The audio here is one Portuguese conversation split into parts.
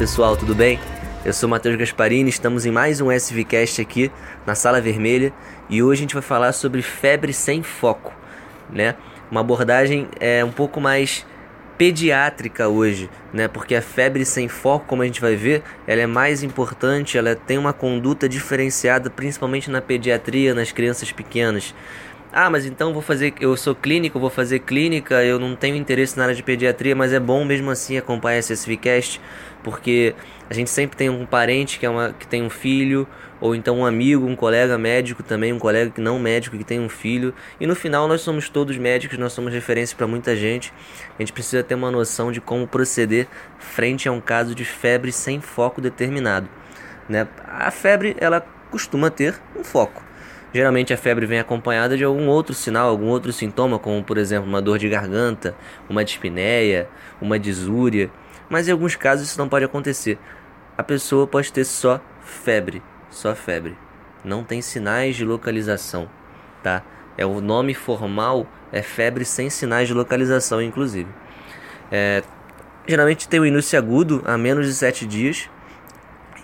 Pessoal, tudo bem? Eu sou Matheus Gasparini, estamos em mais um SVCast aqui na Sala Vermelha e hoje a gente vai falar sobre febre sem foco, né? Uma abordagem é um pouco mais pediátrica hoje, né? Porque a febre sem foco, como a gente vai ver, ela é mais importante, ela tem uma conduta diferenciada, principalmente na pediatria, nas crianças pequenas. Ah, mas então vou fazer, eu sou clínico, vou fazer clínica, eu não tenho interesse na área de pediatria, mas é bom mesmo assim acompanhar esse SVCast, porque a gente sempre tem um parente que, é uma, que tem um filho, ou então um amigo, um colega médico também, um colega que não médico que tem um filho, e no final nós somos todos médicos, nós somos referência para muita gente. A gente precisa ter uma noção de como proceder frente a um caso de febre sem foco determinado, né? A febre ela costuma ter um foco. Geralmente a febre vem acompanhada de algum outro sinal, algum outro sintoma, como por exemplo uma dor de garganta, uma dispneia, uma disúria. Mas em alguns casos isso não pode acontecer. A pessoa pode ter só febre, só febre. Não tem sinais de localização, tá? É o nome formal é febre sem sinais de localização, inclusive. É, geralmente tem o início agudo a menos de 7 dias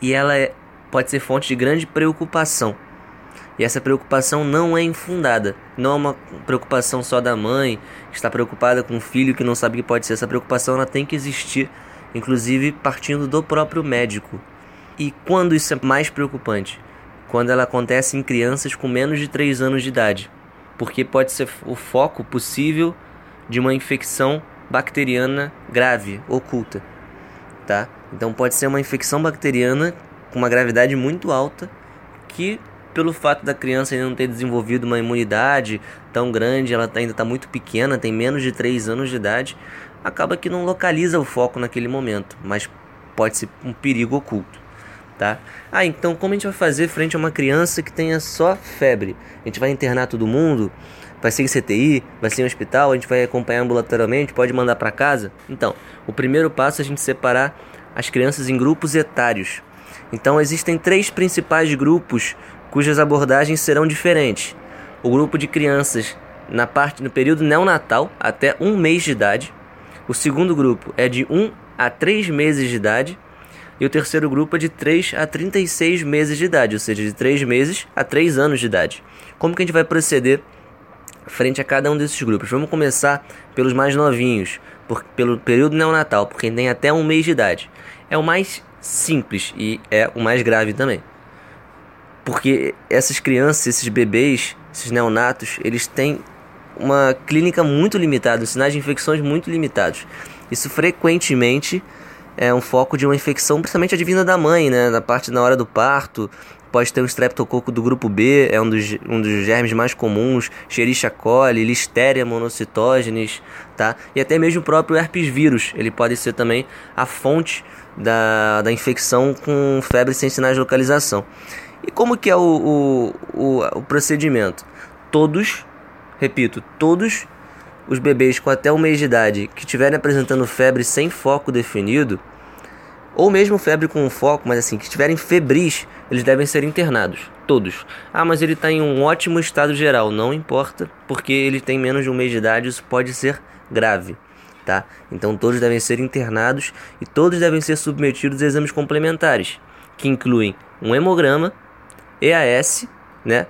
e ela é, pode ser fonte de grande preocupação. E essa preocupação não é infundada. Não é uma preocupação só da mãe, que está preocupada com o filho que não sabe que pode ser. Essa preocupação ela tem que existir, inclusive partindo do próprio médico. E quando isso é mais preocupante? Quando ela acontece em crianças com menos de 3 anos de idade. Porque pode ser o foco possível de uma infecção bacteriana grave, oculta. Tá? Então pode ser uma infecção bacteriana com uma gravidade muito alta que pelo fato da criança ainda não ter desenvolvido uma imunidade tão grande, ela ainda está muito pequena, tem menos de 3 anos de idade, acaba que não localiza o foco naquele momento, mas pode ser um perigo oculto. Tá? Ah, então como a gente vai fazer frente a uma criança que tenha só febre? A gente vai internar todo mundo? Vai ser em CTI? Vai ser em hospital? A gente vai acompanhar ambulatorialmente? Pode mandar para casa? Então, o primeiro passo é a gente separar as crianças em grupos etários. Então, existem três principais grupos cujas abordagens serão diferentes. O grupo de crianças na parte no período neonatal até um mês de idade. O segundo grupo é de 1 a 3 meses de idade. E o terceiro grupo é de 3 a 36 meses de idade, ou seja, de 3 meses a 3 anos de idade. Como que a gente vai proceder frente a cada um desses grupos? Vamos começar pelos mais novinhos, por, pelo período neonatal, porque tem até um mês de idade. É o mais simples e é o mais grave também porque essas crianças, esses bebês, esses neonatos, eles têm uma clínica muito limitada, sinais de infecções muito limitados. Isso frequentemente é um foco de uma infecção, principalmente advinda da mãe, né? Na parte na hora do parto, pode ter um streptococo do grupo B, é um dos, um dos germes mais comuns, Escherichia coli, Listeria monocytogenes, tá? E até mesmo o próprio herpes vírus, ele pode ser também a fonte da, da infecção com febre sem sinais de localização. E como que é o, o, o, o procedimento? Todos, repito, todos os bebês com até um mês de idade que estiverem apresentando febre sem foco definido, ou mesmo febre com foco, mas assim, que estiverem febris, eles devem ser internados. Todos. Ah, mas ele está em um ótimo estado geral. Não importa, porque ele tem menos de um mês de idade, isso pode ser grave. Tá? Então todos devem ser internados e todos devem ser submetidos a exames complementares, que incluem um hemograma, EAS, né?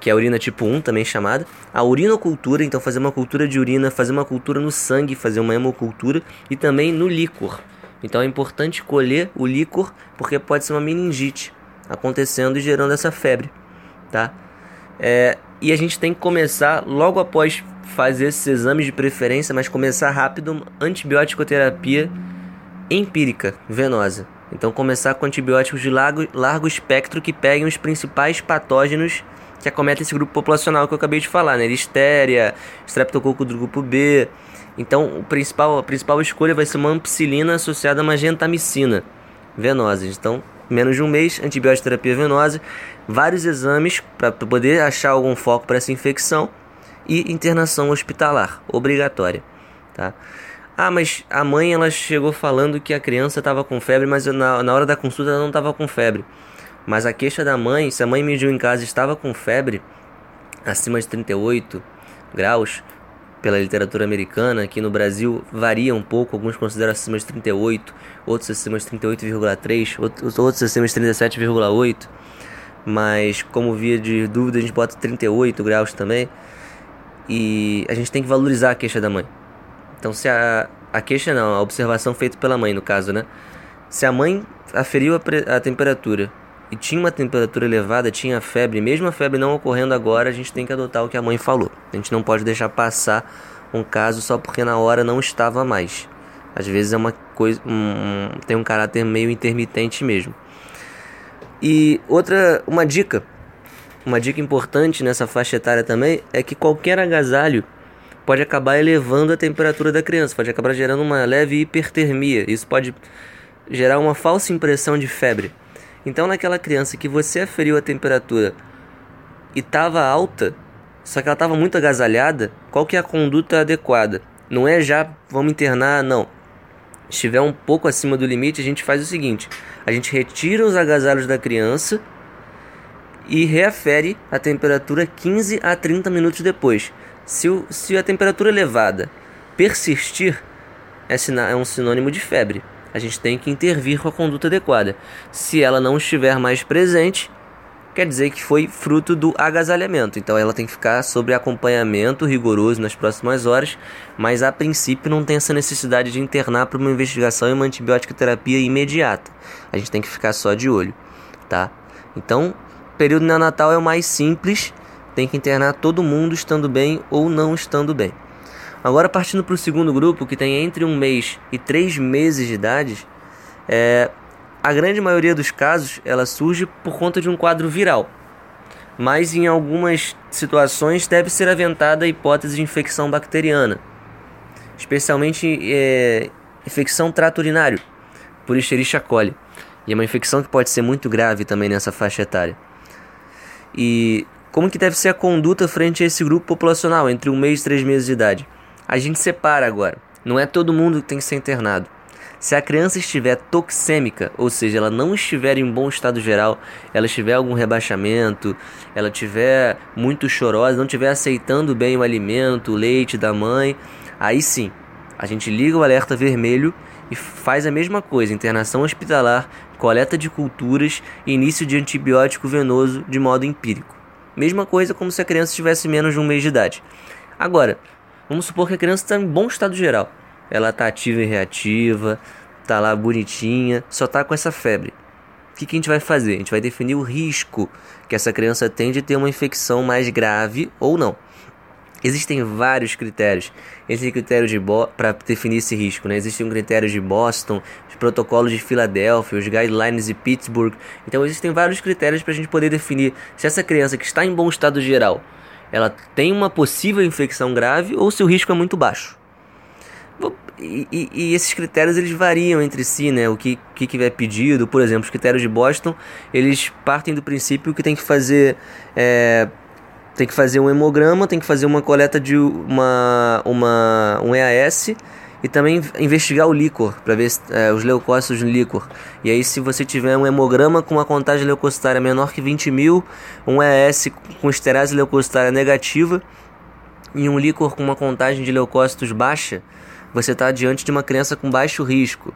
Que é a urina tipo 1, também chamada. A urinocultura, então fazer uma cultura de urina, fazer uma cultura no sangue, fazer uma hemocultura e também no líquor. Então é importante colher o líquor porque pode ser uma meningite acontecendo e gerando essa febre, tá? É, e a gente tem que começar logo após fazer esses exames de preferência, mas começar rápido antibiótico terapia empírica, venosa. Então, começar com antibióticos de largo, largo espectro que peguem os principais patógenos que acometem esse grupo populacional que eu acabei de falar, né? Listéria, streptococo do grupo B. Então, o principal, a principal escolha vai ser uma ampicilina associada a uma gentamicina venosa. Então, menos de um mês, antibiótico terapia venosa, vários exames para poder achar algum foco para essa infecção e internação hospitalar obrigatória, tá? Ah, mas a mãe ela chegou falando que a criança estava com febre, mas na, na hora da consulta ela não estava com febre. Mas a queixa da mãe, se a mãe mediu em casa estava com febre acima de 38 graus, pela literatura americana, aqui no Brasil varia um pouco, alguns consideram acima de 38, outros acima de 38,3, outros, outros acima de 37,8, mas como via de dúvida a gente bota 38 graus também, e a gente tem que valorizar a queixa da mãe. Então se a, a queixa não, a observação feita pela mãe no caso, né? Se a mãe aferiu a, a temperatura e tinha uma temperatura elevada, tinha febre, mesmo a febre não ocorrendo agora, a gente tem que adotar o que a mãe falou. A gente não pode deixar passar um caso só porque na hora não estava mais. Às vezes é uma coisa, um, tem um caráter meio intermitente mesmo. E outra, uma dica, uma dica importante nessa faixa etária também é que qualquer agasalho pode acabar elevando a temperatura da criança, pode acabar gerando uma leve hipertermia. Isso pode gerar uma falsa impressão de febre. Então, naquela criança que você aferiu a temperatura e estava alta, só que ela estava muito agasalhada, qual que é a conduta adequada? Não é já vamos internar, não. Estiver um pouco acima do limite, a gente faz o seguinte: a gente retira os agasalhos da criança e reafere a temperatura 15 a 30 minutos depois. Se, o, se a temperatura elevada persistir, é, é um sinônimo de febre a gente tem que intervir com a conduta adequada. Se ela não estiver mais presente, quer dizer que foi fruto do agasalhamento. Então ela tem que ficar sob acompanhamento rigoroso nas próximas horas, mas a princípio não tem essa necessidade de internar para uma investigação e uma antibiótica terapia imediata. A gente tem que ficar só de olho, tá? Então, período neonatal é o mais simples, tem que internar todo mundo estando bem ou não estando bem. Agora, partindo para o segundo grupo, que tem entre um mês e três meses de idade, é, a grande maioria dos casos ela surge por conta de um quadro viral, mas em algumas situações deve ser aventada a hipótese de infecção bacteriana, especialmente é, infecção trato urinário, por Escherichia coli. E é uma infecção que pode ser muito grave também nessa faixa etária. E como que deve ser a conduta frente a esse grupo populacional entre um mês e três meses de idade? A gente separa agora. Não é todo mundo que tem que ser internado. Se a criança estiver toxêmica, ou seja, ela não estiver em bom estado geral, ela estiver algum rebaixamento, ela estiver muito chorosa, não estiver aceitando bem o alimento, o leite da mãe, aí sim, a gente liga o alerta vermelho e faz a mesma coisa, internação hospitalar, coleta de culturas início de antibiótico venoso de modo empírico. Mesma coisa como se a criança tivesse menos de um mês de idade. Agora, Vamos supor que a criança está em bom estado geral. Ela está ativa e reativa, está lá bonitinha, só está com essa febre. O que, que a gente vai fazer? A gente vai definir o risco que essa criança tem de ter uma infecção mais grave ou não. Existem vários critérios. Existem critérios de para definir esse risco. Né? Existem critérios de Boston, os protocolos de Filadélfia, os guidelines de Pittsburgh. Então existem vários critérios para a gente poder definir se essa criança que está em bom estado geral ela tem uma possível infecção grave ou se o risco é muito baixo. E, e, e, esses critérios eles variam entre si, né? O que, que, que é pedido, por exemplo, os critérios de Boston, eles partem do princípio que tem que fazer é, tem que fazer um hemograma, tem que fazer uma coleta de uma, uma um EAS e também investigar o líquor para ver é, os leucócitos no líquor. E aí, se você tiver um hemograma com uma contagem leucocitária menor que 20 mil, um ES com esterase leucocitária negativa e um líquor com uma contagem de leucócitos baixa, você está diante de uma criança com baixo risco.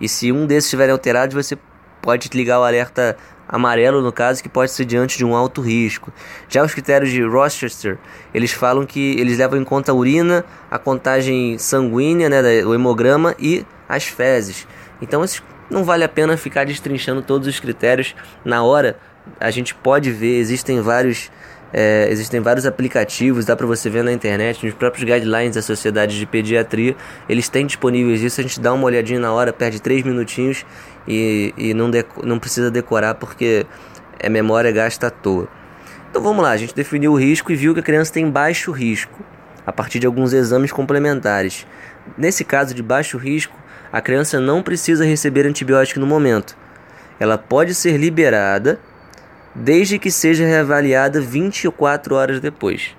E se um desses estiver alterado, você pode ligar o alerta amarelo no caso que pode ser diante de um alto risco. Já os critérios de Rochester, eles falam que eles levam em conta a urina, a contagem sanguínea, né, o hemograma e as fezes. Então não vale a pena ficar destrinchando todos os critérios na hora. A gente pode ver, existem vários é, existem vários aplicativos, dá para você ver na internet, nos próprios guidelines da Sociedade de Pediatria, eles têm disponíveis isso, a gente dá uma olhadinha na hora, perde 3 minutinhos e, e não, não precisa decorar porque é memória gasta à toa. Então vamos lá, a gente definiu o risco e viu que a criança tem baixo risco a partir de alguns exames complementares. Nesse caso de baixo risco, a criança não precisa receber antibiótico no momento. Ela pode ser liberada desde que seja reavaliada 24 horas depois.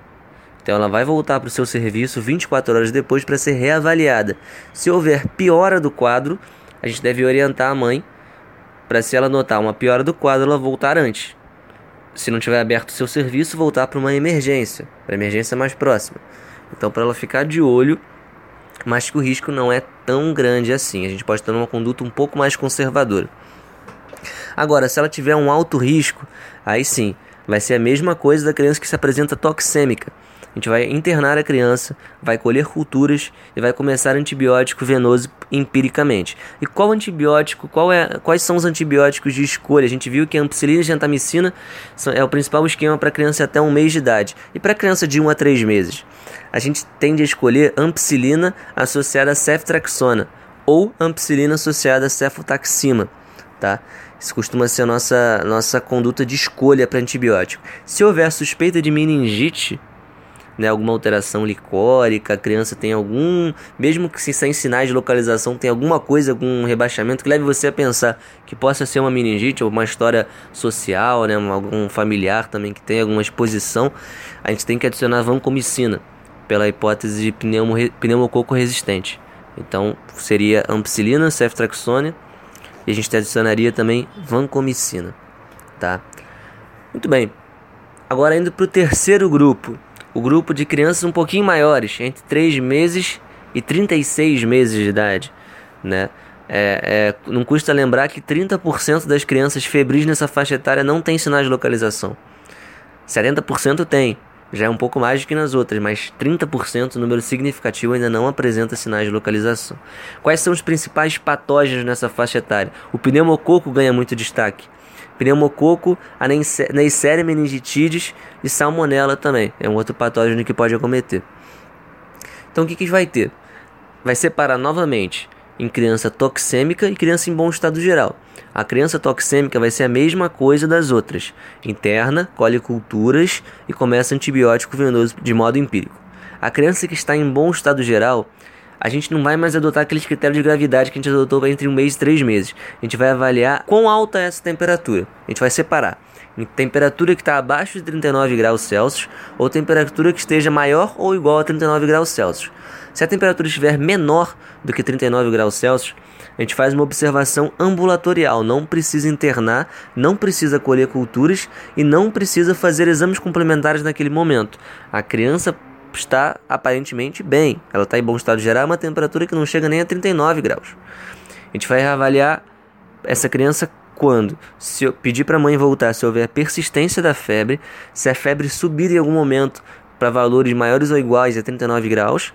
Então ela vai voltar para o seu serviço 24 horas depois para ser reavaliada. Se houver piora do quadro, a gente deve orientar a mãe para se ela notar uma piora do quadro, ela voltar antes. Se não tiver aberto o seu serviço, voltar para uma emergência, para emergência mais próxima. Então para ela ficar de olho, mas que o risco não é tão grande assim. A gente pode ter uma conduta um pouco mais conservadora. Agora, se ela tiver um alto risco, aí sim, vai ser a mesma coisa da criança que se apresenta toxêmica. A gente vai internar a criança, vai colher culturas e vai começar antibiótico venoso empiricamente. E qual antibiótico, qual é, quais são os antibióticos de escolha? A gente viu que a ampicilina e gentamicina é o principal esquema para criança até um mês de idade. E para criança de 1 a 3 meses? A gente tende a escolher ampicilina associada a ceftraxona ou ampicilina associada a cefotaxima, tá? Isso costuma ser a nossa, nossa conduta de escolha para antibiótico. Se houver suspeita de meningite, né, alguma alteração licórica, a criança tem algum, mesmo que sem sinais de localização, tem alguma coisa, algum rebaixamento que leve você a pensar que possa ser uma meningite ou uma história social, né, algum familiar também que tem alguma exposição, a gente tem que adicionar vancomicina pela hipótese de pneumo, pneumococo resistente. Então seria ampicilina, ceftraxone e a gente adicionaria também vancomicina, tá? Muito bem. Agora indo para o terceiro grupo, o grupo de crianças um pouquinho maiores, entre 3 meses e 36 meses de idade, né? É, é, não custa lembrar que 30% das crianças febris nessa faixa etária não tem sinais de localização. 70% tem, já é um pouco mais do que nas outras, mas 30%, número significativo, ainda não apresenta sinais de localização. Quais são os principais patógenos nessa faixa etária? O pneumococo ganha muito destaque pneumococo, a Neisseria meningitidis e salmonella também. É um outro patógeno que pode acometer. Então o que, que vai ter? Vai separar novamente em criança toxêmica e criança em bom estado geral. A criança toxêmica vai ser a mesma coisa das outras. Interna, colhe culturas e começa antibiótico venoso de modo empírico. A criança que está em bom estado geral a gente não vai mais adotar aqueles critérios de gravidade que a gente adotou entre um mês e três meses. A gente vai avaliar quão alta é essa temperatura. A gente vai separar em temperatura que está abaixo de 39 graus Celsius ou temperatura que esteja maior ou igual a 39 graus Celsius. Se a temperatura estiver menor do que 39 graus Celsius, a gente faz uma observação ambulatorial, não precisa internar, não precisa colher culturas e não precisa fazer exames complementares naquele momento. A criança está aparentemente bem. Ela está em bom estado geral, uma temperatura que não chega nem a 39 graus. A gente vai avaliar essa criança quando? Se eu pedir para a mãe voltar, se houver persistência da febre, se a febre subir em algum momento para valores maiores ou iguais a 39 graus,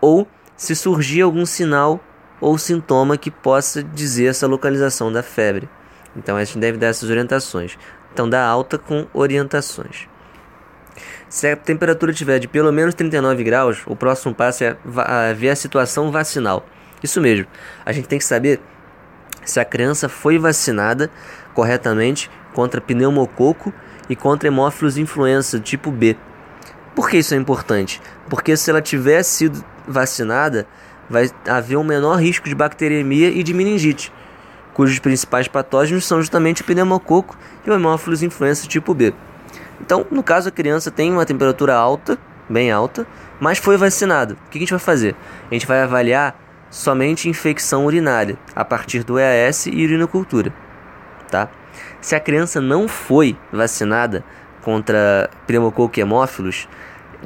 ou se surgir algum sinal ou sintoma que possa dizer essa localização da febre. Então a gente deve dar essas orientações. Então dá alta com orientações. Se a temperatura tiver de pelo menos 39 graus, o próximo passo é ver a situação vacinal. Isso mesmo, a gente tem que saber se a criança foi vacinada corretamente contra pneumococo e contra hemófilos influenza tipo B. Por que isso é importante? Porque se ela tiver sido vacinada, vai haver um menor risco de bacteremia e de meningite, cujos principais patógenos são justamente o pneumococo e o hemófilos influenza tipo B. Então, no caso, a criança tem uma temperatura alta, bem alta, mas foi vacinado. O que a gente vai fazer? A gente vai avaliar somente infecção urinária a partir do EAS e urinocultura, tá? Se a criança não foi vacinada contra pneumococo hemófilos,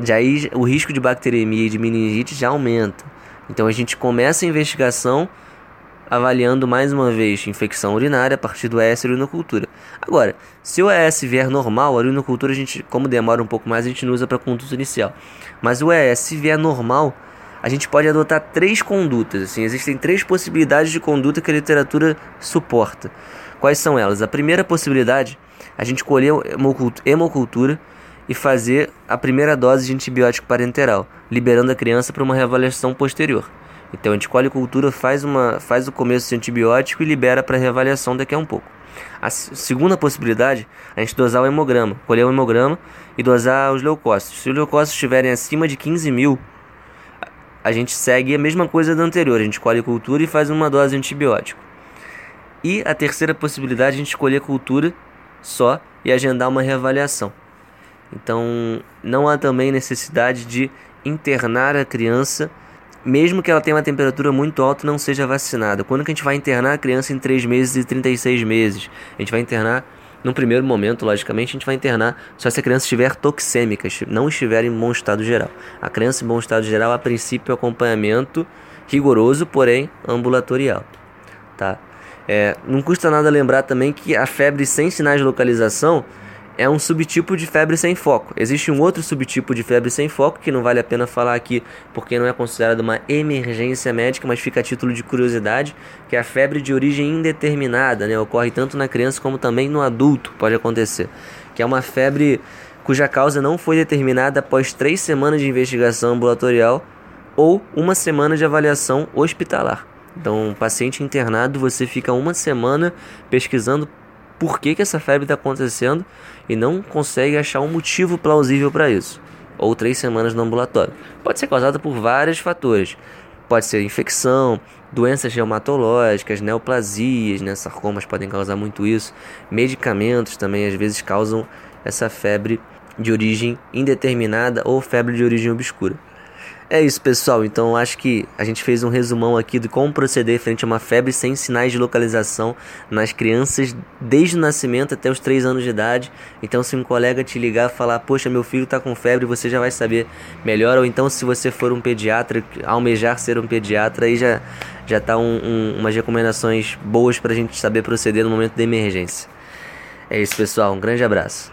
já o risco de bacteremia e de meningite já aumenta. Então a gente começa a investigação avaliando mais uma vez infecção urinária a partir do ES e urinocultura. Agora, se o ES vier normal, a urinocultura, a gente, como demora um pouco mais, a gente não usa para conduta inicial. Mas o ES, se vier normal, a gente pode adotar três condutas. Assim, existem três possibilidades de conduta que a literatura suporta. Quais são elas? A primeira possibilidade, a gente colher hemocultura e fazer a primeira dose de antibiótico parenteral, liberando a criança para uma reavaliação posterior. Então a gente colhe cultura, faz, uma, faz o começo de antibiótico e libera para reavaliação daqui a um pouco. A segunda possibilidade, a gente dosar o hemograma, colher o hemograma e dosar os leucócitos. Se os leucócitos estiverem acima de 15 mil, a gente segue a mesma coisa da anterior, a gente colhe cultura e faz uma dose de antibiótico. E a terceira possibilidade, a gente escolher cultura só e agendar uma reavaliação. Então, não há também necessidade de internar a criança, mesmo que ela tenha uma temperatura muito alta não seja vacinada. Quando que a gente vai internar a criança em 3 meses e 36 meses? A gente vai internar, no primeiro momento, logicamente, a gente vai internar só se a criança estiver toxêmica, não estiver em bom estado geral. A criança em bom estado geral, a princípio, acompanhamento rigoroso, porém ambulatorial. Tá? É, não custa nada lembrar também que a febre sem sinais de localização é um subtipo de febre sem foco. Existe um outro subtipo de febre sem foco que não vale a pena falar aqui porque não é considerado uma emergência médica, mas fica a título de curiosidade, que é a febre de origem indeterminada, né? Ocorre tanto na criança como também no adulto, pode acontecer. Que é uma febre cuja causa não foi determinada após três semanas de investigação ambulatorial ou uma semana de avaliação hospitalar. Então, paciente internado, você fica uma semana pesquisando por que, que essa febre está acontecendo e não consegue achar um motivo plausível para isso. Ou três semanas no ambulatório. Pode ser causada por vários fatores. Pode ser infecção, doenças reumatológicas, neoplasias, né? sarcomas podem causar muito isso. Medicamentos também às vezes causam essa febre de origem indeterminada ou febre de origem obscura. É isso, pessoal. Então acho que a gente fez um resumão aqui de como proceder frente a uma febre sem sinais de localização nas crianças desde o nascimento até os 3 anos de idade. Então, se um colega te ligar e falar, poxa, meu filho está com febre, você já vai saber melhor. Ou então, se você for um pediatra, almejar ser um pediatra, aí já, já tá um, um, umas recomendações boas para a gente saber proceder no momento de emergência. É isso, pessoal. Um grande abraço.